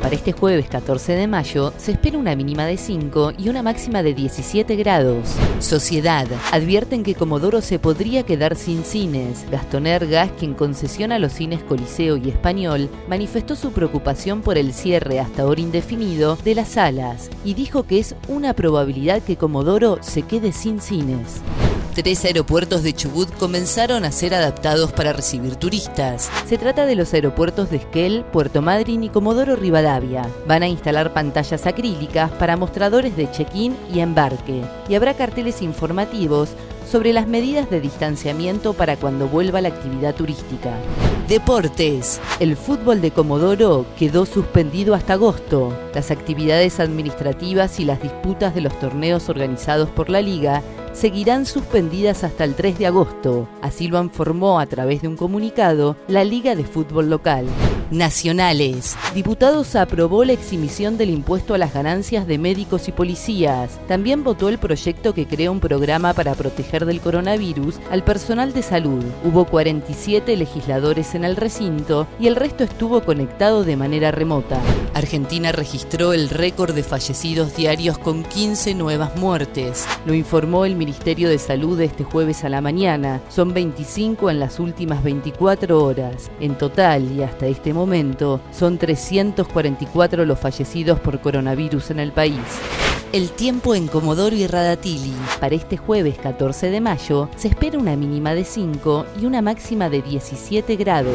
Para este jueves 14 de mayo se espera una mínima de 5 y una máxima de 17 grados. Sociedad. Advierten que Comodoro se podría quedar sin cines. Gastón Ergas, quien concesiona los cines Coliseo y Español, manifestó su preocupación por el cierre hasta ahora indefinido de las salas y dijo que es una probabilidad que Comodoro se quede sin cines. Tres aeropuertos de Chubut comenzaron a ser adaptados para recibir turistas. Se trata de los aeropuertos de Esquel, Puerto Madryn y Comodoro Rivadavia. Van a instalar pantallas acrílicas para mostradores de check-in y embarque. Y habrá carteles informativos sobre las medidas de distanciamiento para cuando vuelva la actividad turística. Deportes. El fútbol de Comodoro quedó suspendido hasta agosto. Las actividades administrativas y las disputas de los torneos organizados por la liga seguirán suspendidas hasta el 3 de agosto. Así lo informó a través de un comunicado la Liga de Fútbol Local. Nacionales. Diputados aprobó la exhibición del impuesto a las ganancias de médicos y policías. También votó el proyecto que crea un programa para proteger del coronavirus al personal de salud. Hubo 47 legisladores en el recinto y el resto estuvo conectado de manera remota. Argentina registró el récord de fallecidos diarios con 15 nuevas muertes. Lo informó el Ministerio de Salud este jueves a la mañana. Son 25 en las últimas 24 horas. En total y hasta este momento son 344 los fallecidos por coronavirus en el país. El tiempo en Comodoro y Radatili. Para este jueves 14 de mayo se espera una mínima de 5 y una máxima de 17 grados.